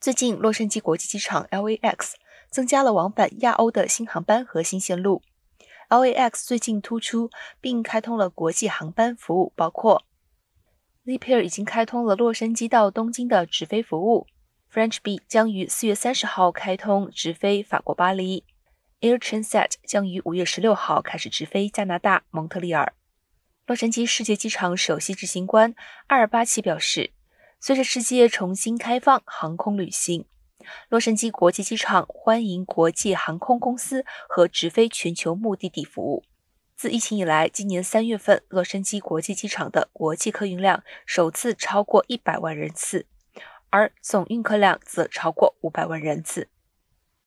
最近，洛杉矶国际机场 （LAX） 增加了往返亚欧的新航班和新线路。LAX 最近突出并开通了国际航班服务，包括 l e p a i r 已经开通了洛杉矶到东京的直飞服务，French B 将于四月三十号开通直飞法国巴黎，Air Transat 将于五月十六号开始直飞加拿大蒙特利尔。洛杉矶世界机场首席执行官阿尔巴奇表示。随着世界重新开放航空旅行，洛杉矶国际机场欢迎国际航空公司和直飞全球目的地服务。自疫情以来，今年三月份，洛杉矶国际机场的国际客运量首次超过一百万人次，而总运客量则超过五百万人次。